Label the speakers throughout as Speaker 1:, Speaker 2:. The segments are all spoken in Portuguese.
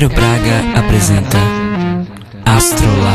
Speaker 1: Cairo Braga apresenta Astrolábio.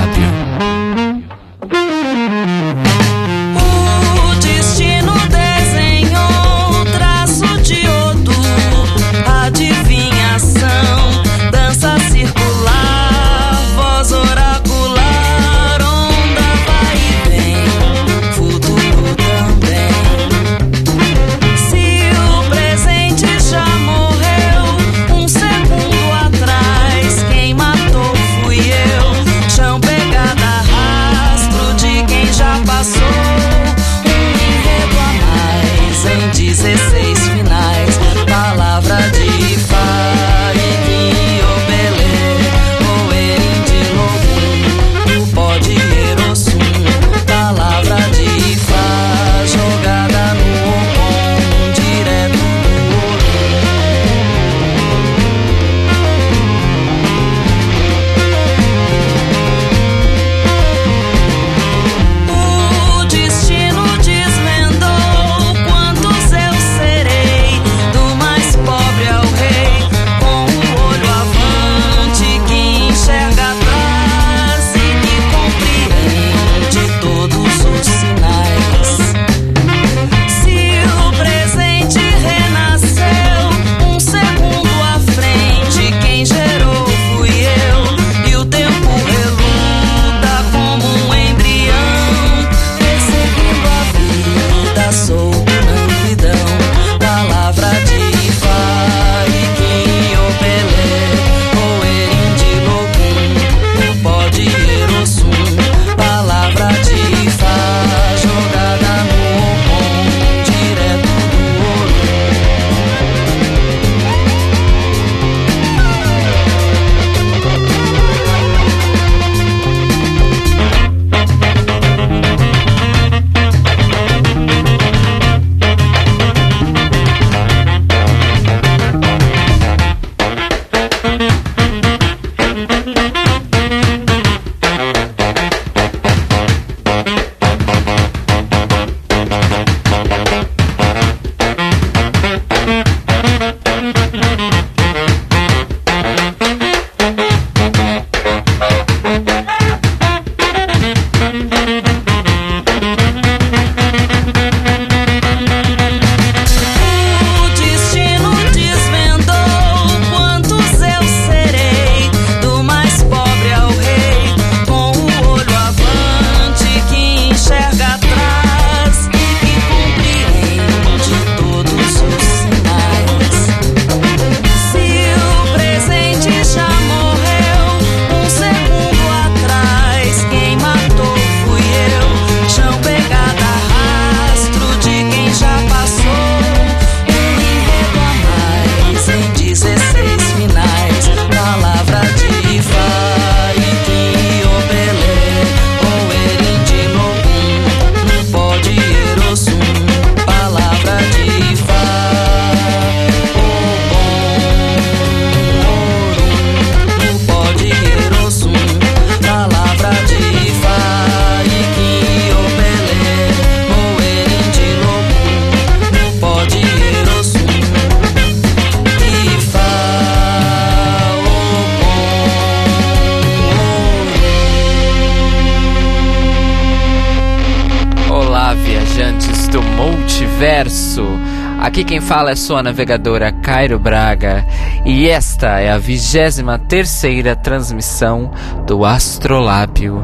Speaker 1: Aqui quem fala é sua navegadora Cairo Braga e esta é a vigésima terceira transmissão do Astrolábio,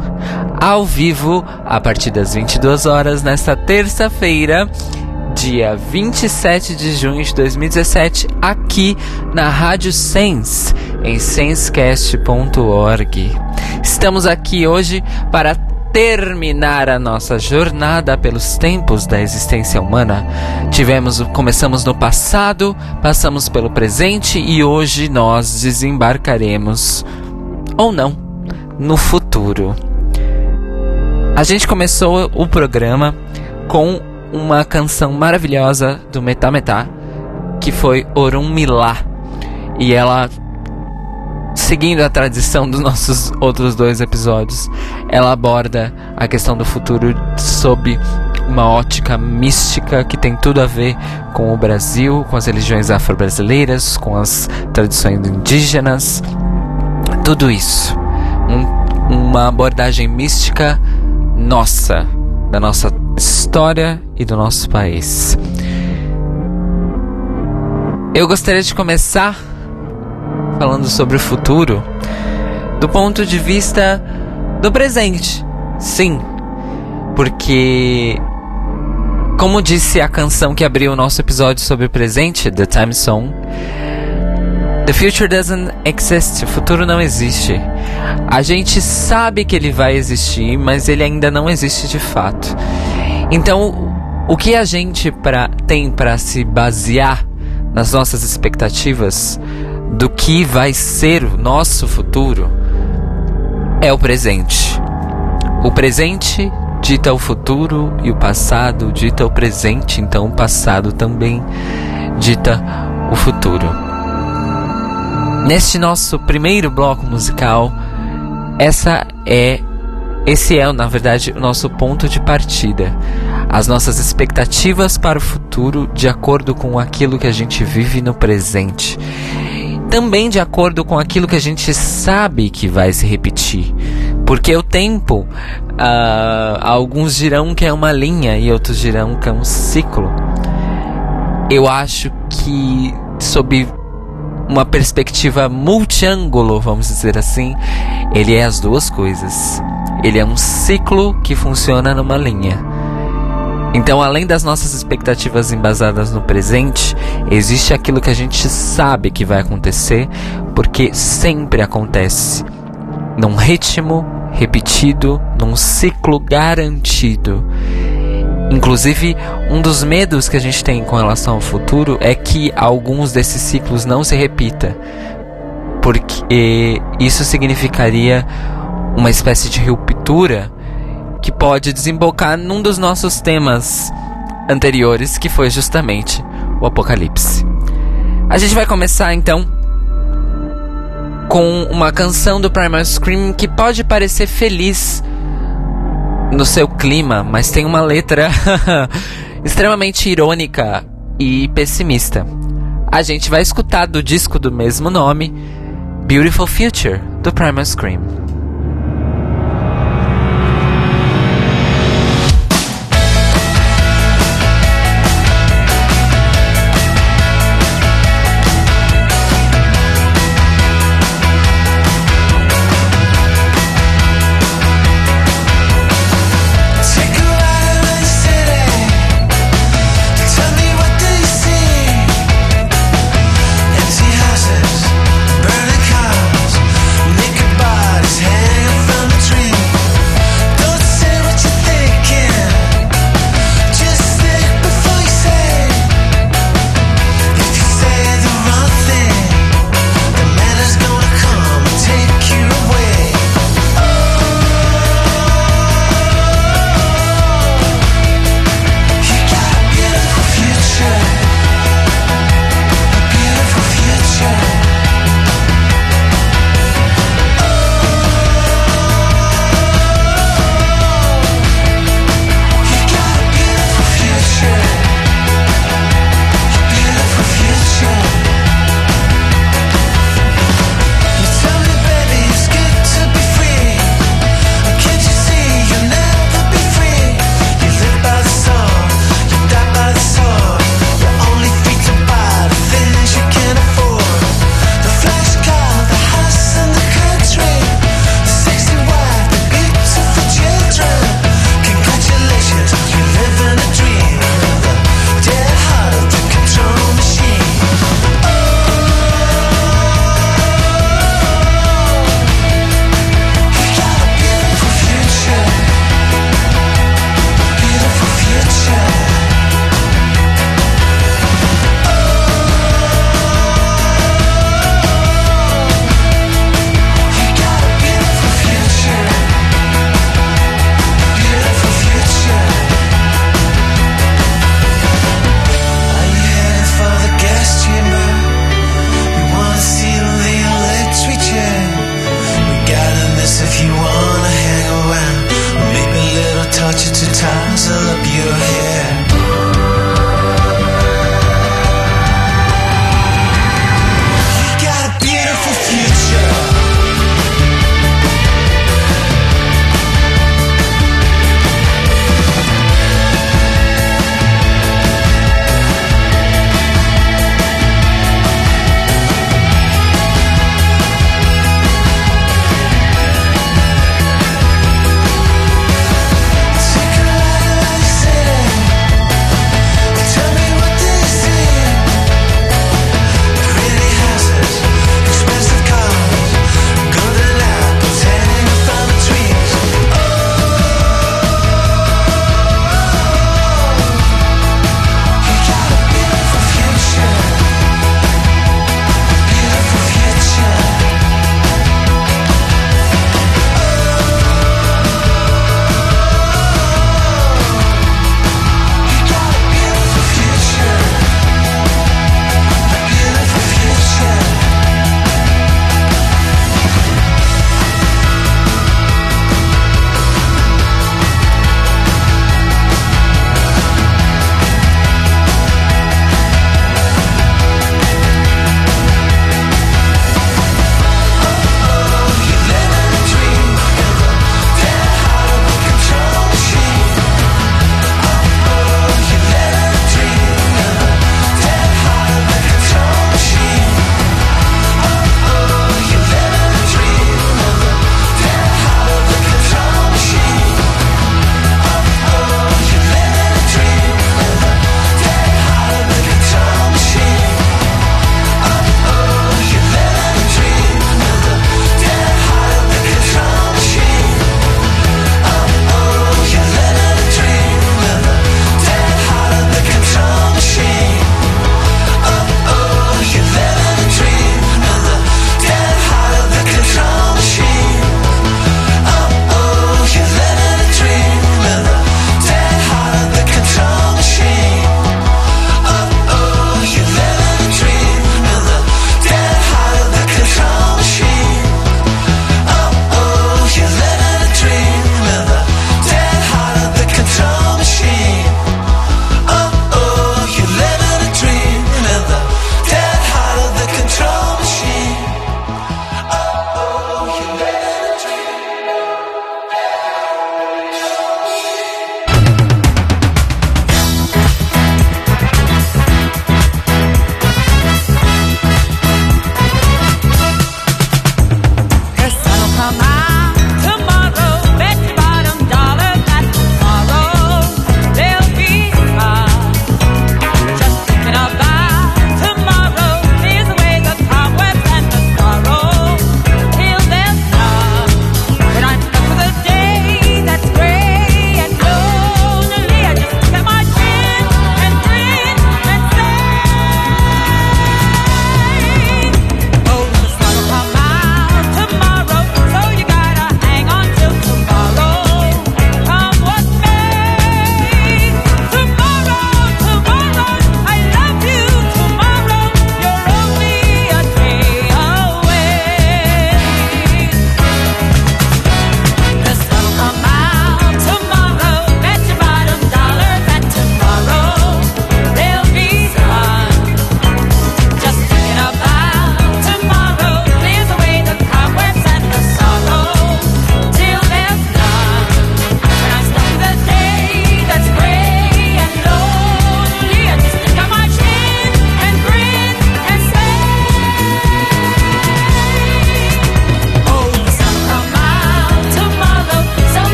Speaker 1: ao vivo a partir das 22 horas nesta terça-feira, dia 27 de junho de 2017, aqui na Rádio Sense, em sensecast.org. Estamos aqui hoje para terminar a nossa jornada pelos tempos da existência humana. Tivemos, começamos no passado, passamos pelo presente e hoje nós desembarcaremos ou não no futuro. A gente começou o programa com uma canção maravilhosa do Metá Metá, que foi Orum Milá. E ela seguindo a tradição dos nossos outros dois episódios, ela aborda a questão do futuro sob uma ótica mística que tem tudo a ver com o Brasil, com as religiões afro-brasileiras, com as tradições indígenas
Speaker 2: tudo isso. Um, uma abordagem mística nossa, da nossa história e do nosso país. Eu gostaria de começar falando sobre o futuro do ponto de vista do presente. Sim, porque como disse a canção que abriu o nosso episódio sobre o presente, The Time Song, The future doesn't exist. O futuro não existe. A gente sabe que ele vai existir, mas ele ainda não existe de fato. Então, o que a gente pra, tem para se basear nas nossas expectativas do que vai ser o nosso futuro é o presente. O presente dita o futuro e o passado dita o presente, então o passado também dita o futuro. Neste nosso primeiro bloco musical, essa é esse é, na verdade, o nosso ponto de partida. As nossas expectativas para o futuro de acordo com aquilo que a gente vive no presente. Também de acordo com aquilo que a gente sabe que vai se repetir. Porque o tempo, uh, alguns dirão que é uma linha e outros dirão que é um ciclo. Eu acho que, sob uma perspectiva multiângulo, vamos dizer assim, ele é as duas coisas. Ele é um ciclo que funciona numa linha. Então, além das nossas expectativas embasadas no presente, existe aquilo que a gente sabe que vai acontecer, porque sempre acontece num ritmo repetido, num ciclo garantido. Inclusive, um dos medos que a gente tem com relação ao futuro é que alguns desses ciclos não se repita, porque isso significaria uma espécie de ruptura que pode desembocar num dos nossos temas anteriores, que foi justamente o apocalipse. A gente vai começar então com uma canção do Primal Scream que pode parecer feliz no seu clima, mas tem uma letra extremamente irônica e pessimista. A gente vai escutar do disco do mesmo nome, Beautiful Future, do Primal Scream.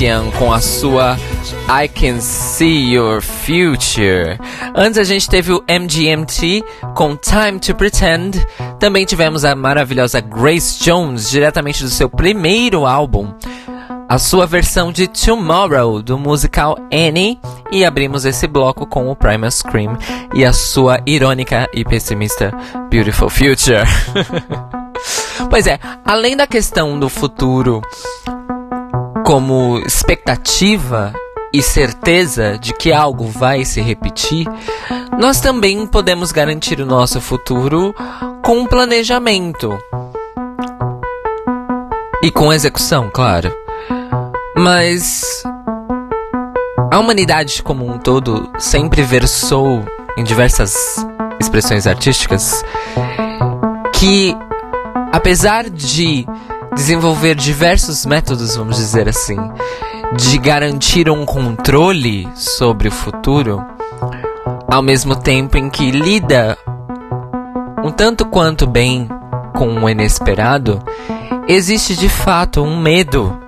Speaker 2: Sebastian com a sua I Can See Your Future. Antes a gente teve o MGMT com Time to Pretend. Também tivemos a maravilhosa Grace Jones, diretamente do seu primeiro álbum, a sua versão de Tomorrow do musical Annie. E abrimos esse bloco com o Primal Scream e a sua irônica e pessimista Beautiful Future. Pois é, além da questão do futuro como expectativa e certeza de que algo vai se repetir, nós também podemos garantir o nosso futuro com um planejamento. E com execução, claro. Mas a humanidade como um todo sempre versou em diversas expressões artísticas que apesar de desenvolver diversos métodos, vamos dizer assim, de garantir um controle sobre o futuro, ao mesmo tempo em que lida um tanto quanto bem com o inesperado, existe de fato um medo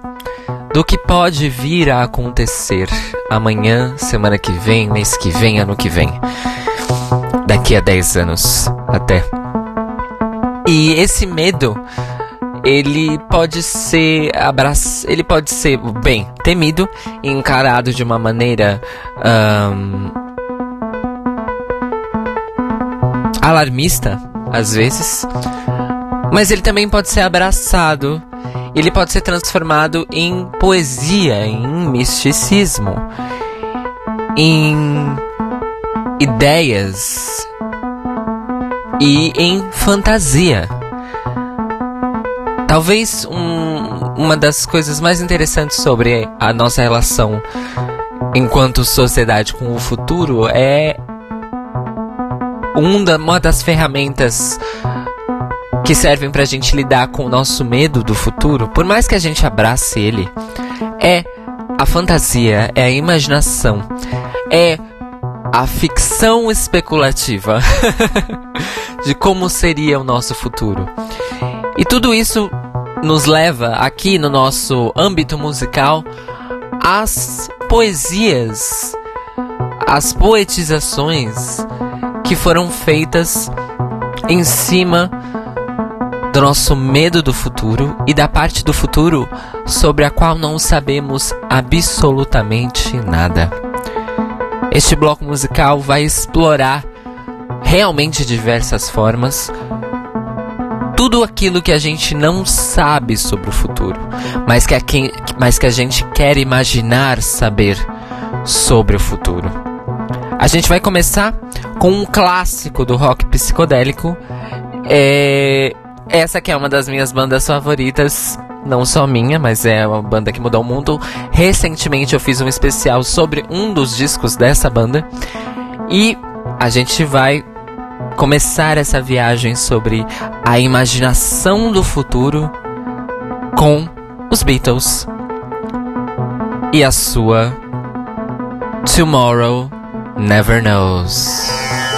Speaker 2: do que pode vir a acontecer amanhã, semana que vem, mês que vem, ano que vem. Daqui a 10 anos até. E esse medo, ele pode ser abraço, ele pode ser bem temido encarado de uma maneira um, alarmista, às vezes, mas ele também pode ser abraçado. Ele pode ser transformado em poesia, em misticismo, em ideias e em fantasia. Talvez um, uma das coisas mais interessantes sobre a nossa relação enquanto sociedade com o futuro é um uma das ferramentas que servem pra gente lidar com o nosso medo do futuro, por mais que a gente abrace ele, é a fantasia, é a imaginação, é a ficção especulativa de como seria o nosso futuro. E tudo isso nos leva aqui no nosso âmbito musical às poesias, às poetizações que foram feitas em cima do nosso medo do futuro e da parte do futuro sobre a qual não sabemos absolutamente nada. Este bloco musical vai explorar realmente diversas formas tudo aquilo que a gente não sabe sobre o futuro, mas que a, quem, mas que a gente quer imaginar saber sobre o futuro. A gente vai começar com um clássico do rock psicodélico. É, essa que é uma das minhas bandas favoritas não só minha, mas é uma banda que mudou o mundo. Recentemente eu fiz um especial sobre um dos discos dessa banda e a gente vai começar essa viagem sobre a imaginação do futuro com os Beatles e a sua Tomorrow Never Knows.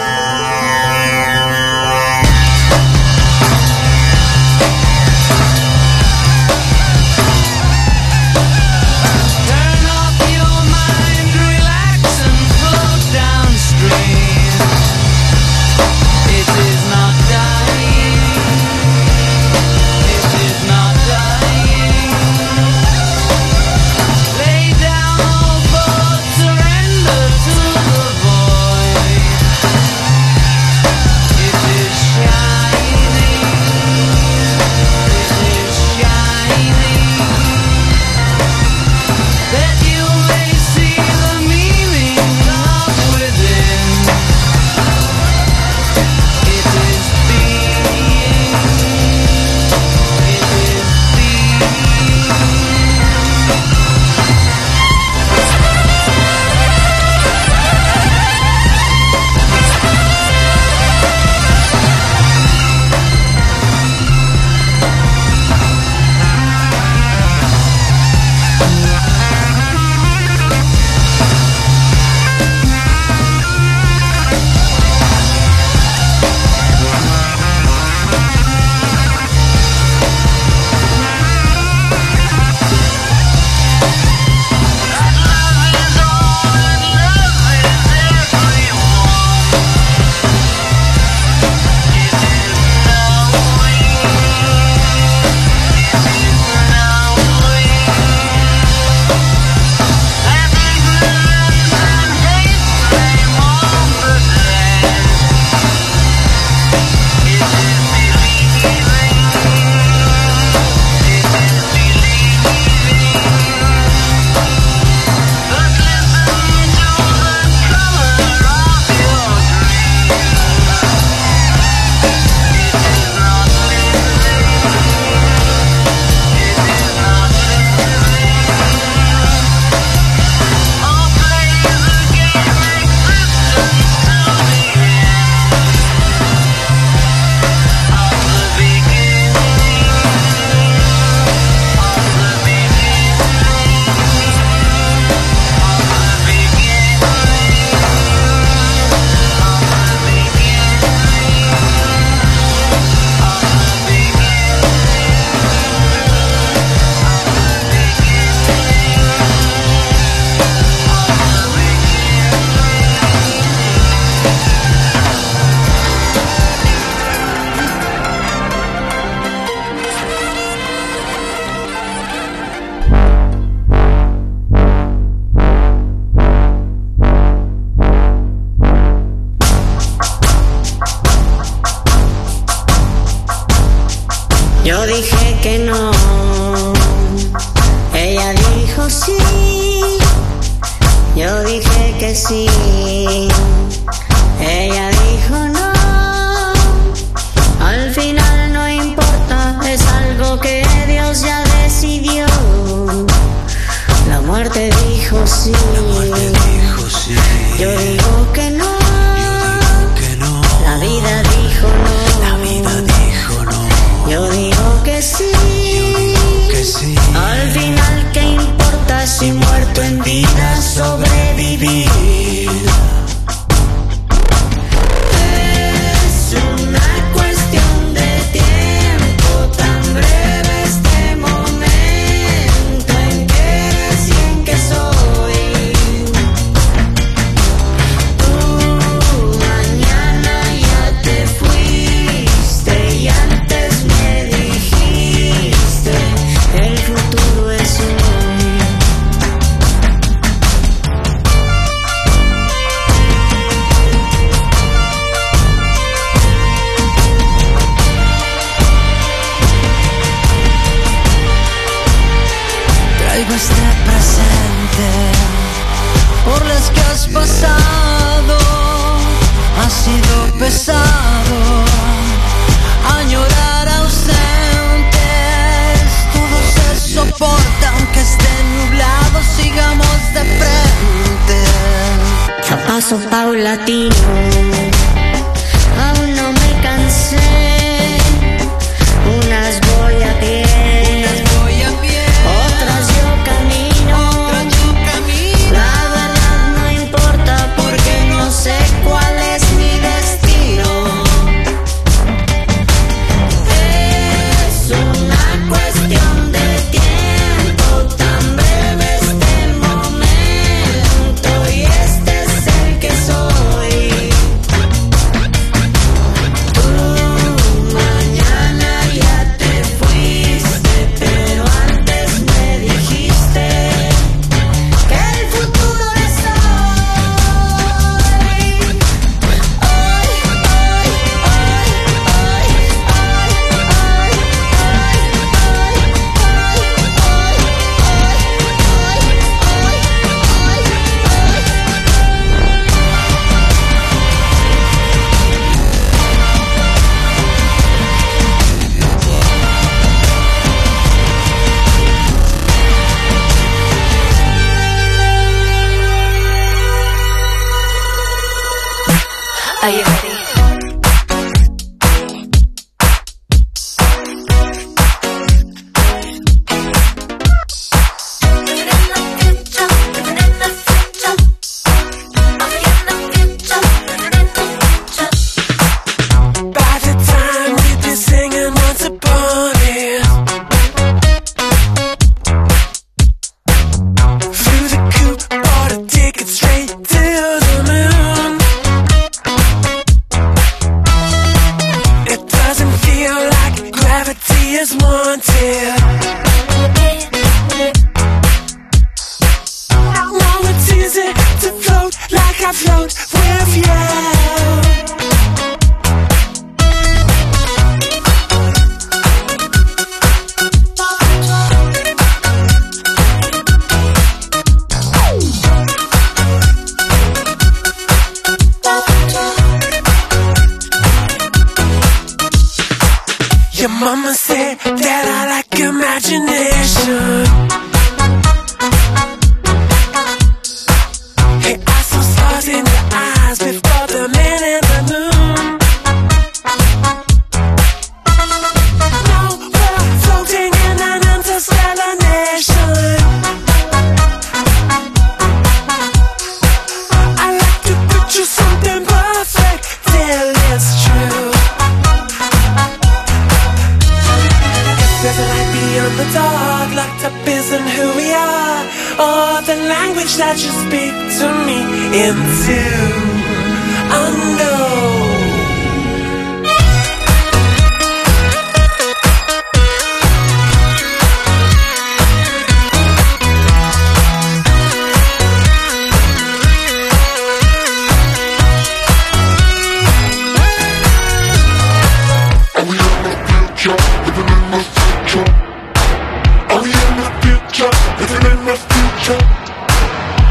Speaker 3: picture?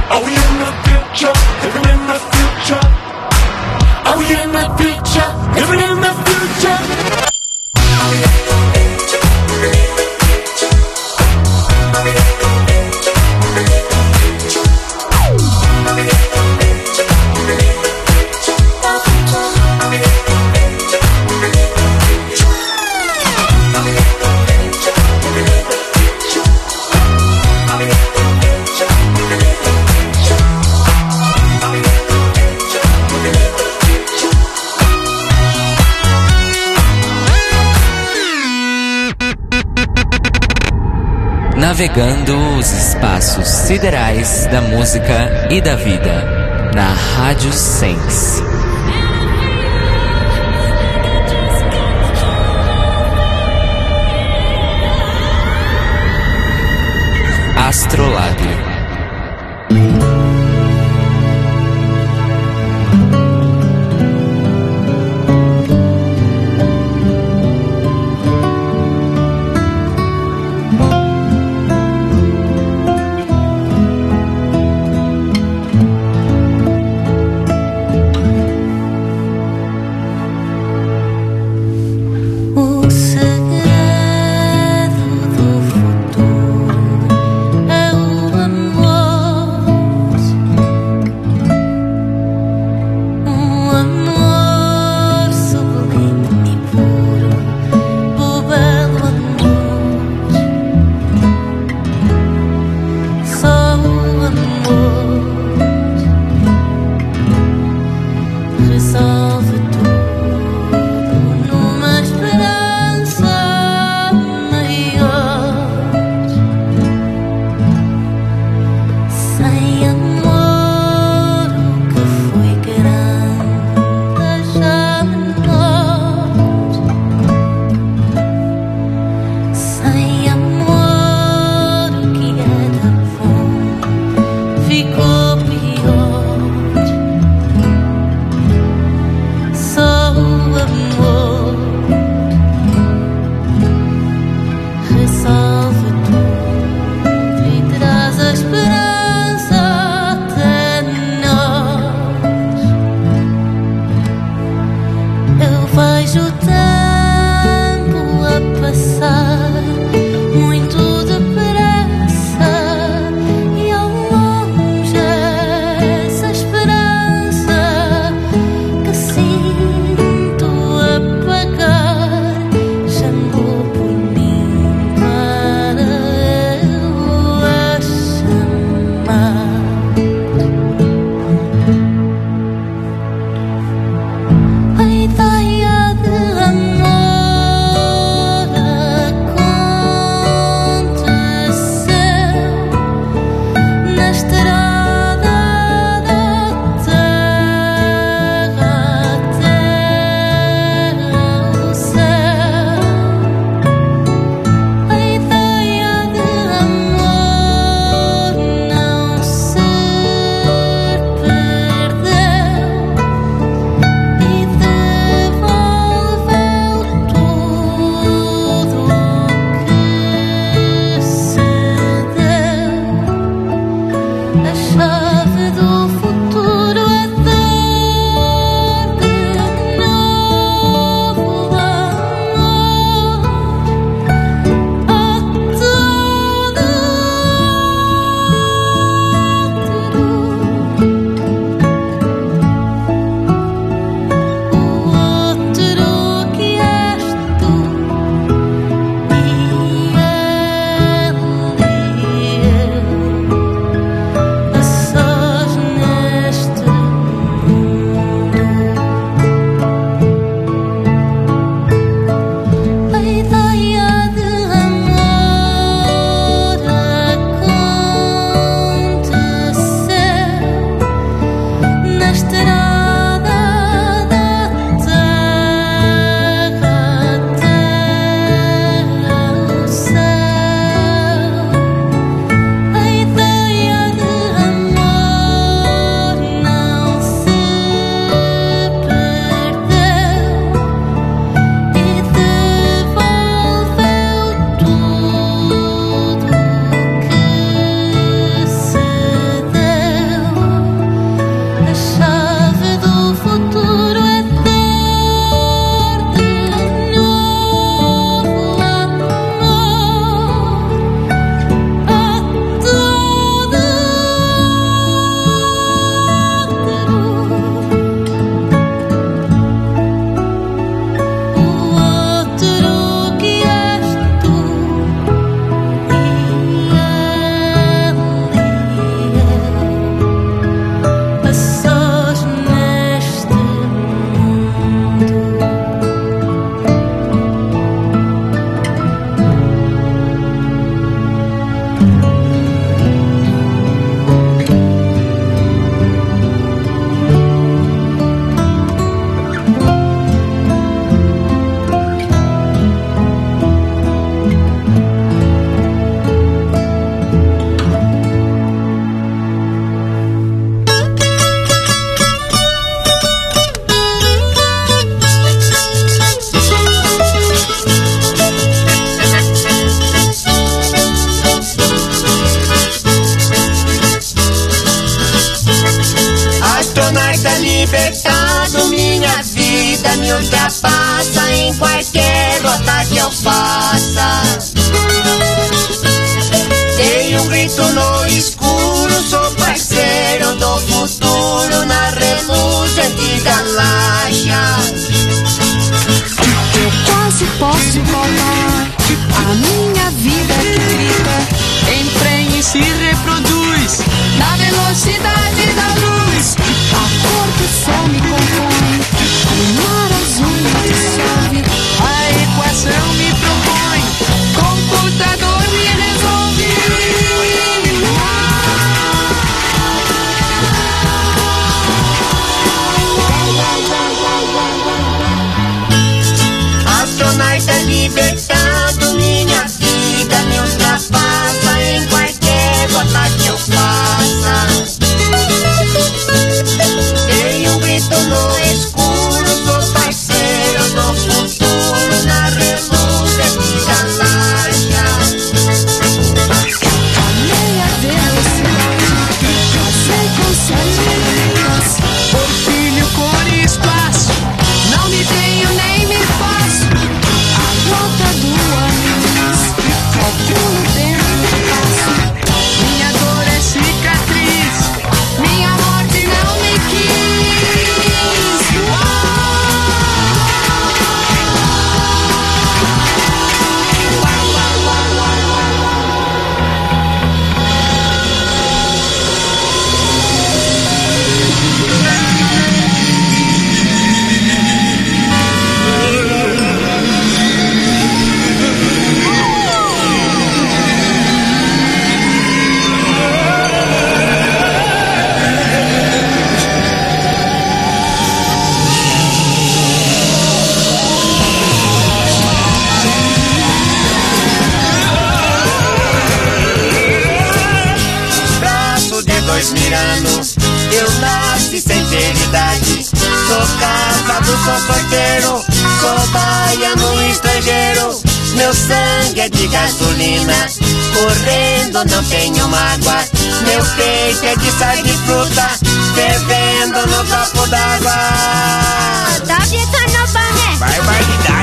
Speaker 3: Are we in the picture?
Speaker 1: navegando os espaços siderais da música e da vida, na Rádio Sense. Astrolábio.
Speaker 4: Correndo não tenho mágoa. Meu peito é de sal de fruta, fervendo no copo d'água. Barbaridade, ué. Astronauta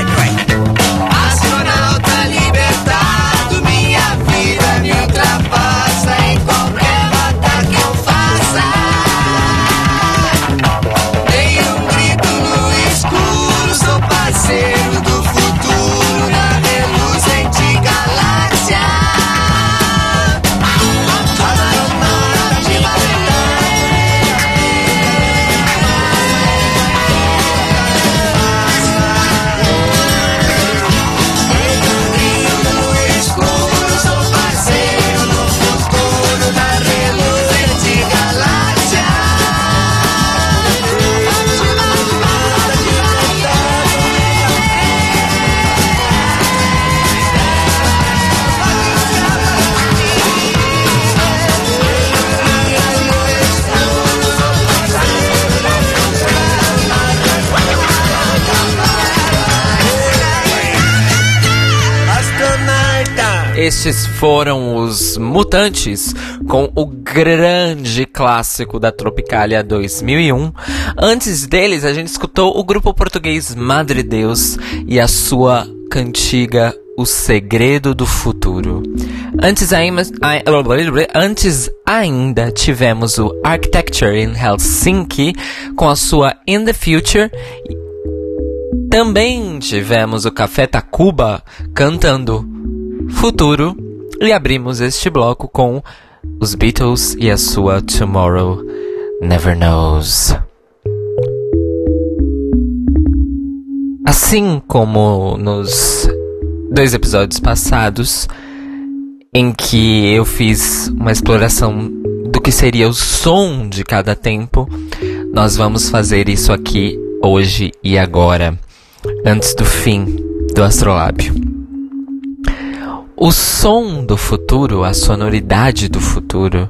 Speaker 2: Estes foram os Mutantes com o grande clássico da Tropicália 2001. Antes deles, a gente escutou o grupo português Madre Deus e a sua cantiga O Segredo do Futuro. Antes ainda, ai- antes ainda tivemos o Architecture in Helsinki com a sua In the Future também tivemos o Café Tacuba cantando Futuro e abrimos este bloco com os Beatles e a sua Tomorrow Never Knows. Assim como nos dois episódios passados, em que eu fiz uma exploração do que seria o som de cada tempo, nós vamos fazer isso aqui hoje e agora, antes do fim do Astrolábio. O som do futuro, a sonoridade do futuro,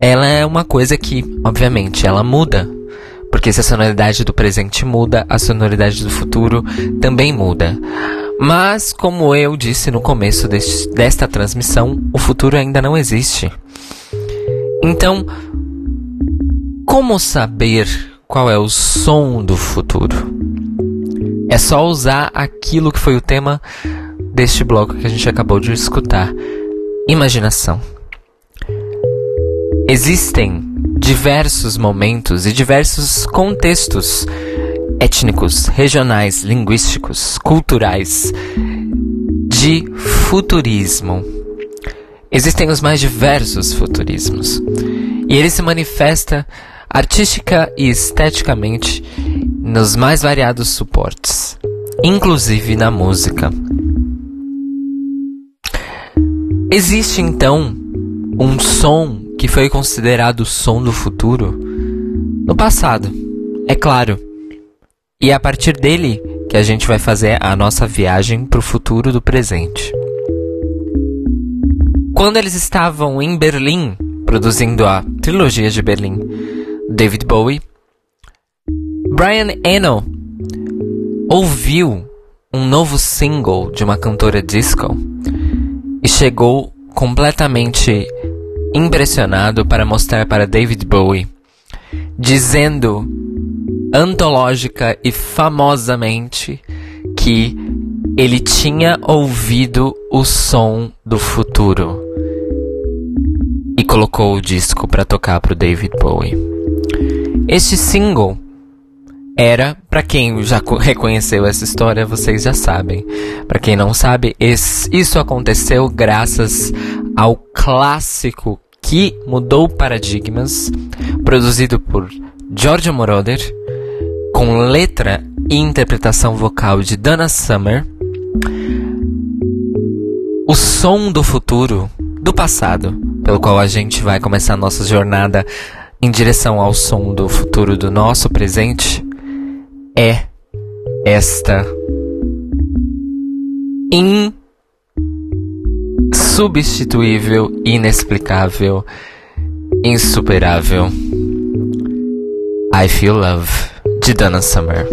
Speaker 2: ela é uma coisa que, obviamente, ela muda. Porque se a sonoridade do presente muda, a sonoridade do futuro também muda. Mas, como eu disse no começo deste- desta transmissão, o futuro ainda não existe. Então, como saber qual é o som do futuro. É só usar aquilo que foi o tema deste bloco que a gente acabou de escutar: imaginação. Existem diversos momentos e diversos contextos étnicos, regionais, linguísticos, culturais de futurismo. Existem os mais diversos futurismos. E ele se manifesta artística e esteticamente nos mais variados suportes, inclusive na música. Existe então um som que foi considerado o som do futuro no passado, é claro. E é a partir dele que a gente vai fazer a nossa viagem para o futuro do presente. Quando eles estavam em Berlim, produzindo a trilogia de Berlim, David Bowie, Brian Eno ouviu um novo single de uma cantora disco e chegou completamente impressionado para mostrar para David Bowie, dizendo antológica e famosamente que ele tinha ouvido o som do futuro e colocou o disco para tocar para o David Bowie. Este single era, para quem já reconheceu essa história, vocês já sabem. Para quem não sabe, isso aconteceu graças ao clássico que mudou paradigmas, produzido por Giorgio Moroder, com letra e interpretação vocal de Dana Summer. O som do futuro, do passado, pelo qual a gente vai começar nossa jornada em direção ao som do futuro do nosso presente, é esta insubstituível, inexplicável, insuperável I Feel Love de Dana Summer.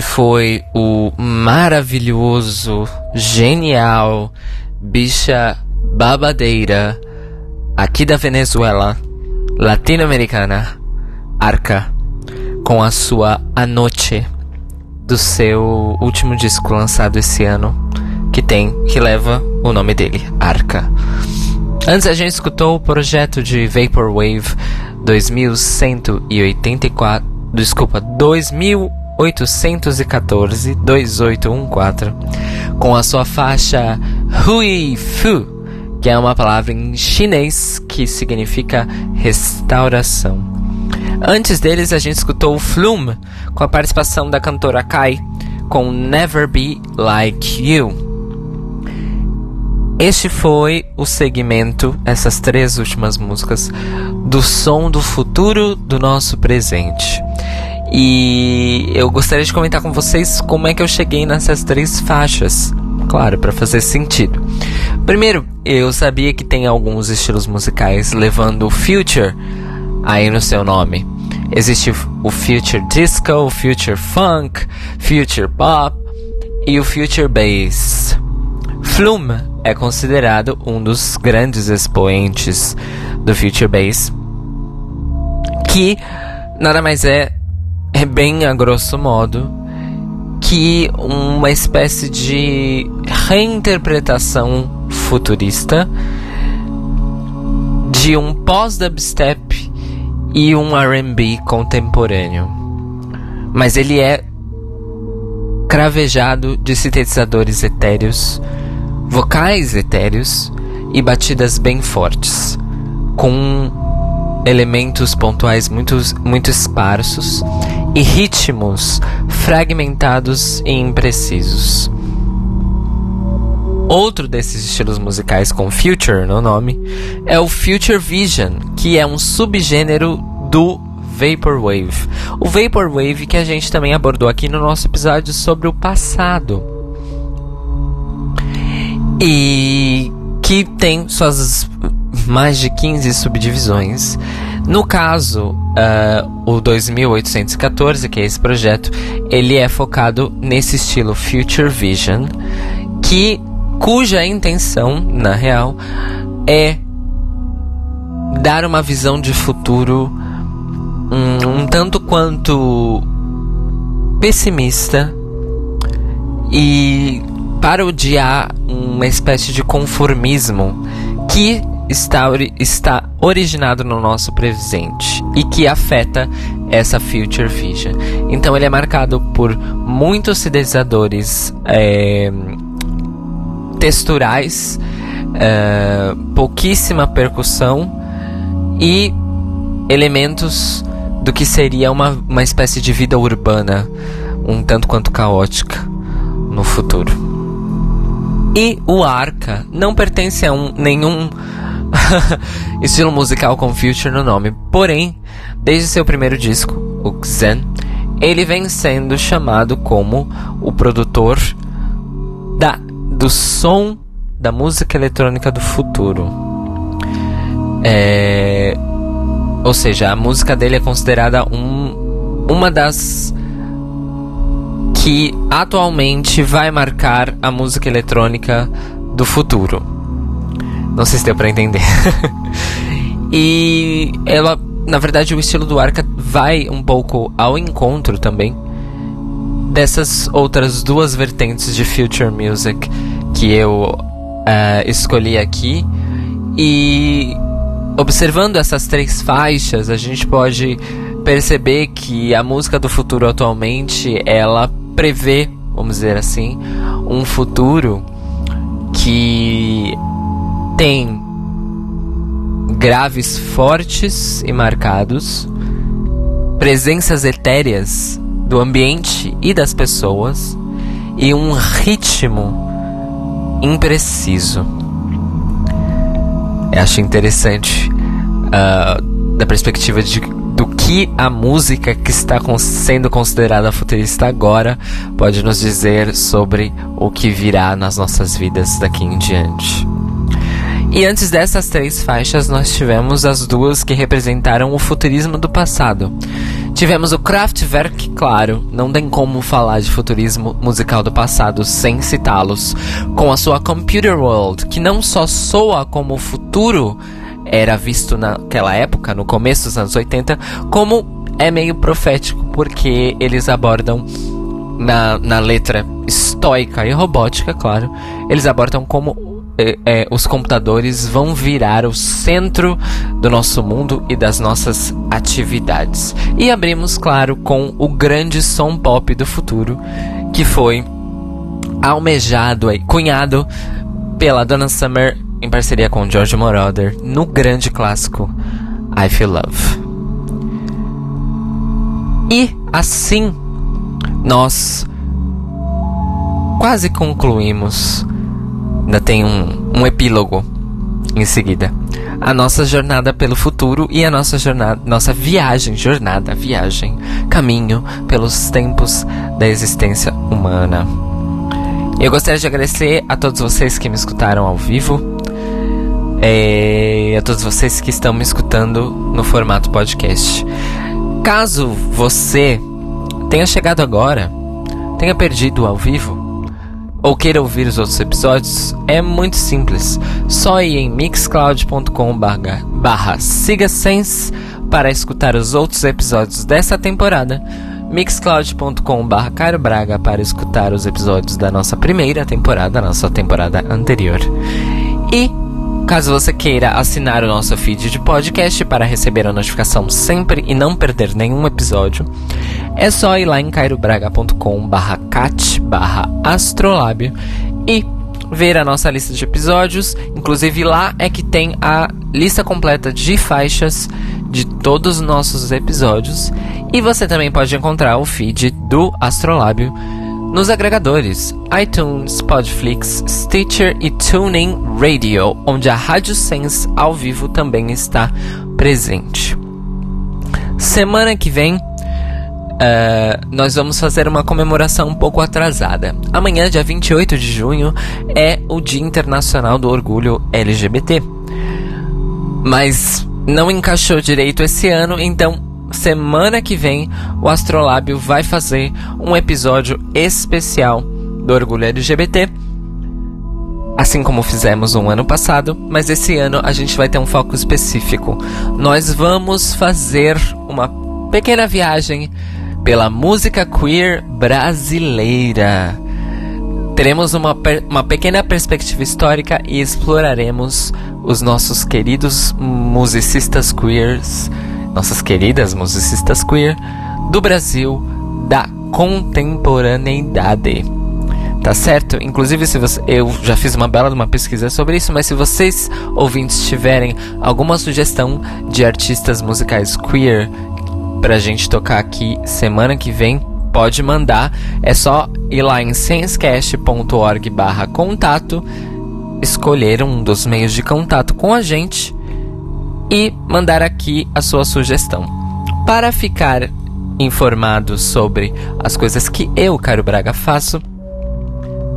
Speaker 2: Foi o maravilhoso, genial, bicha babadeira aqui da Venezuela, latino-americana, Arca, com a sua Anoche do seu último disco lançado esse ano, que tem, que leva o nome dele, Arca. Antes a gente escutou o projeto de Vaporwave 2184, desculpa, 2814, 2814, com a sua faixa Hui Fu, que é uma palavra em chinês que significa restauração. Antes deles a gente escutou o Flume, com a participação da cantora Kai, com Never Be Like You. Este foi o segmento, essas três últimas músicas, do som do futuro do nosso presente. E eu gostaria de comentar com vocês como é que eu cheguei nessas três faixas. Claro, para fazer sentido. Primeiro, eu sabia que tem alguns estilos musicais levando o future aí no seu nome. Existe o future disco, o future funk, future pop e o future bass. Flume é considerado um dos grandes expoentes do future bass, que nada mais é, é bem a grosso modo, que uma espécie de reinterpretação futurista de um pós-dubstep e um R&B contemporâneo. Mas ele é cravejado de sintetizadores etéreos vocais etéreos e batidas bem fortes, com elementos pontuais muito, muito esparsos e ritmos fragmentados e imprecisos. Outro desses estilos musicais com future no nome é o Future Vision, que é um subgênero do Vaporwave. O Vaporwave que a gente também abordou aqui no nosso episódio sobre o passado e que tem suas mais de 15 subdivisões. No caso, uh, o 2814, que é esse projeto, ele é focado nesse estilo Future Vision, que cuja intenção, na real, é dar uma visão de futuro um, um tanto quanto pessimista e parodiar uma espécie de conformismo que está, está originado no nosso presente e que afeta essa Future Vision. Então ele é marcado por muitos sintetizadores é, texturais, é, pouquíssima percussão e elementos do que seria uma, uma espécie de vida urbana, um tanto quanto caótica no futuro. E o Arca não pertence a um, nenhum estilo musical com Future no nome. Porém, desde seu primeiro disco, o Xen, ele vem sendo chamado como o produtor da, do som da música eletrônica do futuro. É, ou seja, a música dele é considerada um, uma das que atualmente vai marcar a música eletrônica do futuro. Não sei se deu para entender. e ela, na verdade, o estilo do Arca vai um pouco ao encontro também dessas outras duas vertentes de future music que eu uh, escolhi aqui. E observando essas três faixas, a gente pode perceber que a música do futuro atualmente ela prevê, vamos dizer assim, um futuro que tem graves fortes e marcados, presenças etéreas do ambiente e das pessoas e um ritmo impreciso. Eu acho interessante uh, da perspectiva de do que a música que está sendo considerada futurista agora pode nos dizer sobre o que virá nas nossas vidas daqui em diante. E antes dessas três faixas, nós tivemos as duas que representaram o futurismo do passado. Tivemos o Kraftwerk, claro, não tem como falar de futurismo musical do passado sem citá-los, com a sua Computer World, que não só soa como o futuro era visto naquela época, no começo dos anos 80, como é meio profético, porque eles abordam na, na letra estoica e robótica, claro, eles abordam como é, é, os computadores vão virar o centro do nosso mundo e das nossas atividades. E abrimos, claro, com o grande som pop do futuro, que foi almejado, cunhado pela Donna Summer em parceria com George Moroder no grande clássico I Feel Love. E assim nós quase concluímos Ainda tem um, um epílogo em seguida. A nossa jornada pelo futuro e a nossa jornada, nossa viagem, jornada, viagem, caminho pelos tempos da existência humana. Eu gostaria de agradecer a todos vocês que me escutaram ao vivo. E a todos vocês que estão me escutando no formato podcast. Caso você tenha chegado agora, tenha perdido ao vivo, ou queira ouvir os outros episódios, é muito simples. Só ir em mixcloud.com barra siga sense para escutar os outros episódios dessa temporada, mixcloud.com barra Cairo Braga para escutar os episódios da nossa primeira temporada, nossa temporada anterior. E Caso você queira assinar o nosso feed de podcast para receber a notificação sempre e não perder nenhum episódio, é só ir lá em cairobraga.com barra cat barra astrolábio e ver a nossa lista de episódios. Inclusive lá é que tem a lista completa de faixas de todos os nossos episódios. E você também pode encontrar o feed do Astrolábio nos agregadores iTunes, Podflix, Stitcher e Tuning Radio, onde a Rádio Sense ao vivo também está presente. Semana que vem uh, nós vamos fazer uma comemoração um pouco atrasada. Amanhã, dia 28 de junho, é o Dia Internacional do Orgulho LGBT. Mas não encaixou direito esse ano, então semana que vem o Astrolábio vai fazer um episódio especial do Orgulho LGBT. Assim como fizemos um ano passado, mas esse ano a gente vai ter um foco específico. Nós vamos fazer uma pequena viagem pela música queer brasileira. Teremos uma, uma pequena perspectiva histórica e exploraremos os nossos queridos musicistas queers nossas queridas musicistas queer do Brasil da contemporaneidade. Tá certo? Inclusive, se você, eu já fiz uma bela uma pesquisa sobre isso, mas se vocês ouvintes tiverem alguma sugestão de artistas musicais queer pra gente tocar aqui semana que vem, pode mandar. É só ir lá em sensecast.org/contato, escolher um dos meios de contato com a gente e mandar aqui a sua sugestão. Para ficar informado sobre as coisas que eu, Caro Braga, faço,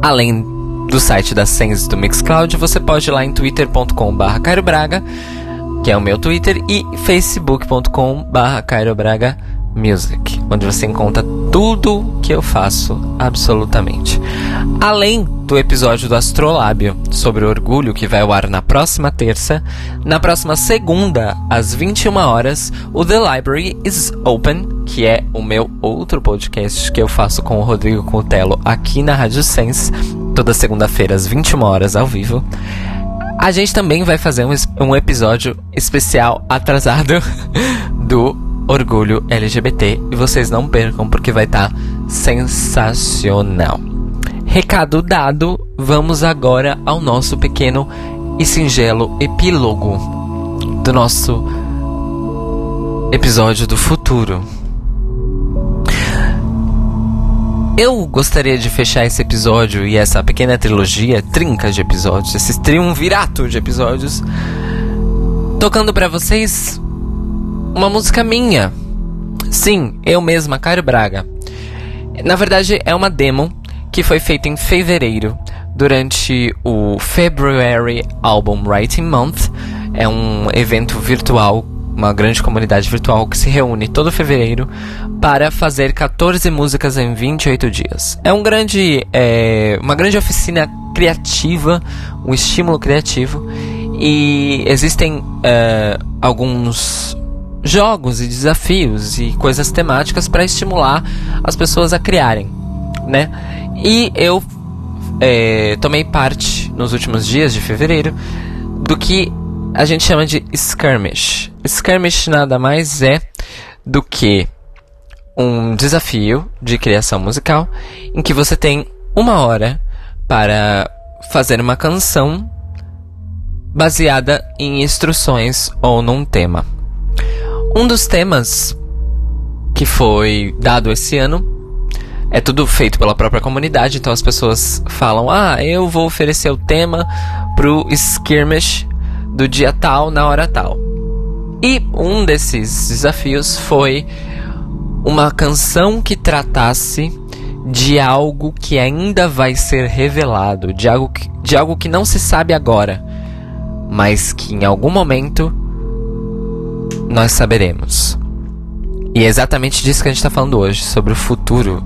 Speaker 2: além do site da Sense do Mixcloud, você pode ir lá em twitter.com.br Cairo Braga, que é o meu Twitter, e facebook.com.br Cairo Braga Music, onde você encontra tudo que eu faço, absolutamente. Além do episódio do Astrolábio sobre orgulho que vai ao ar na próxima terça, na próxima segunda, às 21 horas, o The Library is Open, que é o meu outro podcast que eu faço com o Rodrigo Cutelo aqui na Rádio Sense, toda segunda-feira às 21 horas ao vivo. A gente também vai fazer um, um episódio especial atrasado do orgulho LGBT e vocês não percam porque vai estar tá sensacional. Recado dado, vamos agora ao nosso pequeno e singelo epílogo do nosso episódio do futuro. Eu gostaria de fechar esse episódio e essa pequena trilogia, trinca de episódios, esse triunvirato de episódios, tocando para vocês uma música minha. Sim, eu mesma, Caio Braga. Na verdade, é uma demo que foi feita em fevereiro, durante o February Album Writing Month. É um evento virtual uma grande comunidade virtual que se reúne todo fevereiro para fazer 14 músicas em 28 dias. É um grande, é, uma grande oficina criativa, um estímulo criativo e existem é, alguns jogos e desafios e coisas temáticas para estimular as pessoas a criarem, né? E eu é, tomei parte nos últimos dias de fevereiro do que a gente chama de skirmish. Skirmish nada mais é do que um desafio de criação musical em que você tem uma hora para fazer uma canção baseada em instruções ou num tema. Um dos temas que foi dado esse ano é tudo feito pela própria comunidade, então as pessoas falam: "Ah, eu vou oferecer o tema pro skirmish do dia tal na hora tal". E um desses desafios foi uma canção que tratasse de algo que ainda vai ser revelado, de algo que, de algo que não se sabe agora, mas que em algum momento nós saberemos. E é exatamente disso que a gente está falando hoje, sobre o futuro,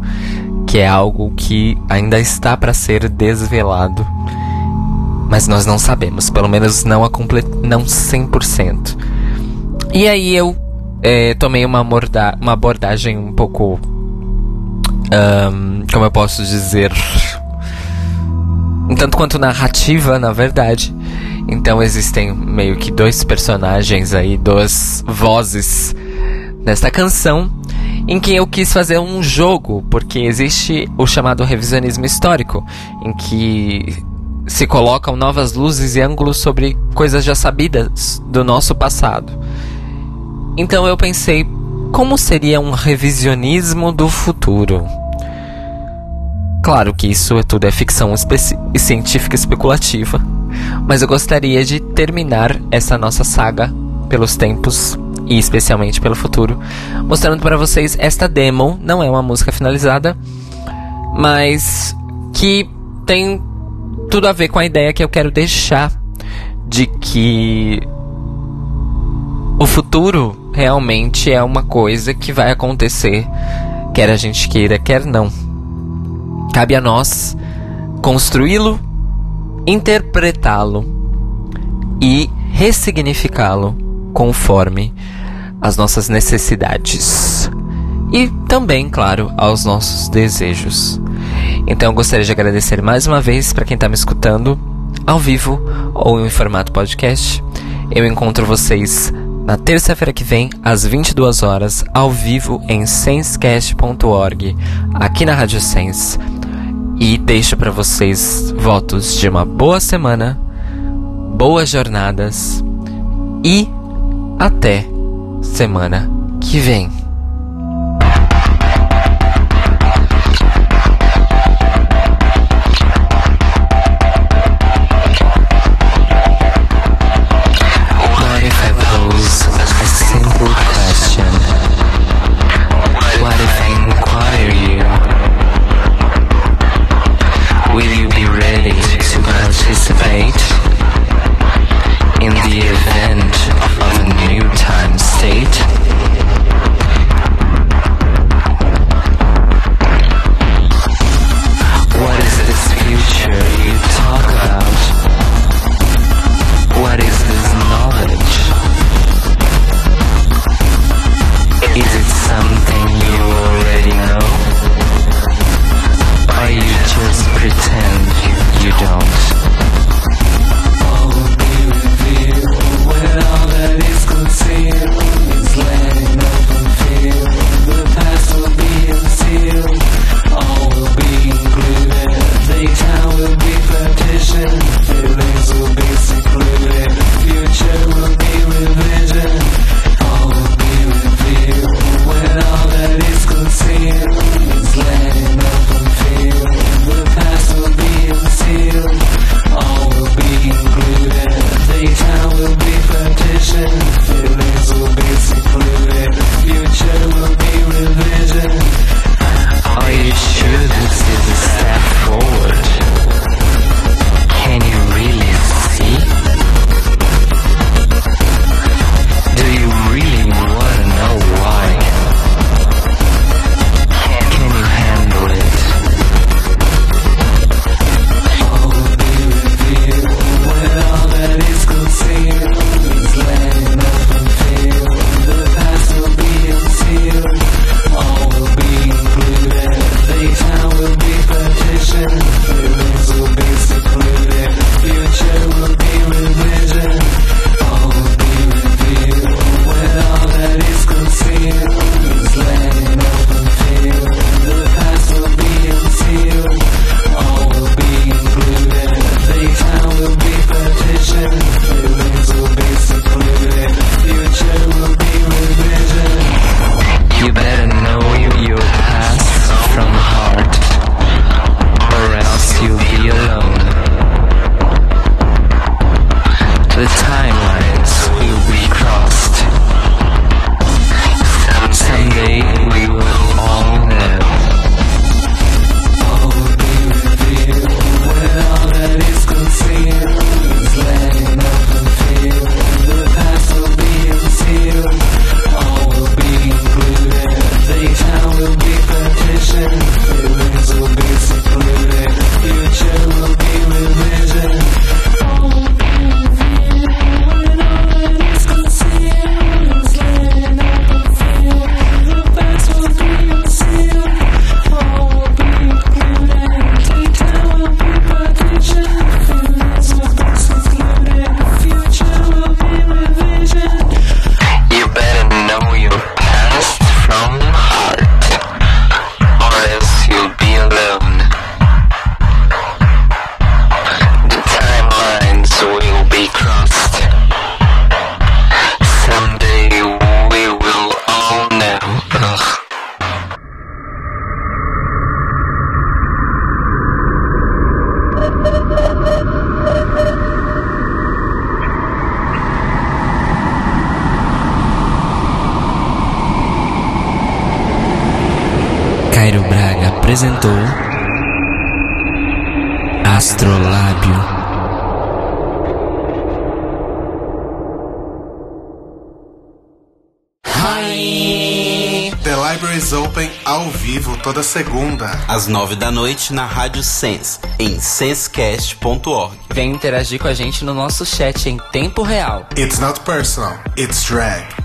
Speaker 2: que é algo que ainda está para ser desvelado, mas nós não sabemos, pelo menos não a não 100%. E aí eu é, tomei uma, uma abordagem um pouco. Um, como eu posso dizer? Um tanto quanto narrativa, na verdade. Então existem meio que dois personagens aí, duas vozes nesta canção, em que eu quis fazer um jogo, porque existe o chamado revisionismo histórico, em que se colocam novas luzes e ângulos sobre coisas já sabidas do nosso passado. Então eu pensei, como seria um revisionismo do futuro? Claro que isso tudo é ficção científica especulativa, mas eu gostaria de terminar essa nossa saga pelos tempos e especialmente pelo futuro, mostrando para vocês esta demo, não é uma música finalizada, mas que tem tudo a ver com a ideia que eu quero deixar de que o futuro realmente é uma coisa que vai acontecer, quer a gente queira, quer não. Cabe a nós construí-lo, interpretá-lo e ressignificá-lo conforme as nossas necessidades e também, claro, aos nossos desejos. Então eu gostaria de agradecer mais uma vez para quem está me escutando ao vivo ou em formato podcast. Eu encontro vocês na terça-feira que vem, às 22 horas, ao vivo em sensecast.org, aqui na Rádio Sense. E deixo para vocês votos de uma boa semana, boas jornadas e até semana que vem. participate in
Speaker 5: the event of a new time state. What is
Speaker 2: this future you talk about? What is this knowledge? Is it something you already know? Or you just pretend you don't? Every town will be partitioned, feelings will be secluded, future will be revision, all will be revealed when all that is concealed is let in
Speaker 5: open field. The past will
Speaker 2: be unsealed, all will be included. The town will be partitioned.
Speaker 6: Às nove da noite na Rádio Sense, em sensecast.org.
Speaker 2: Vem interagir com a gente no nosso chat em tempo real.
Speaker 5: It's not personal, it's drag.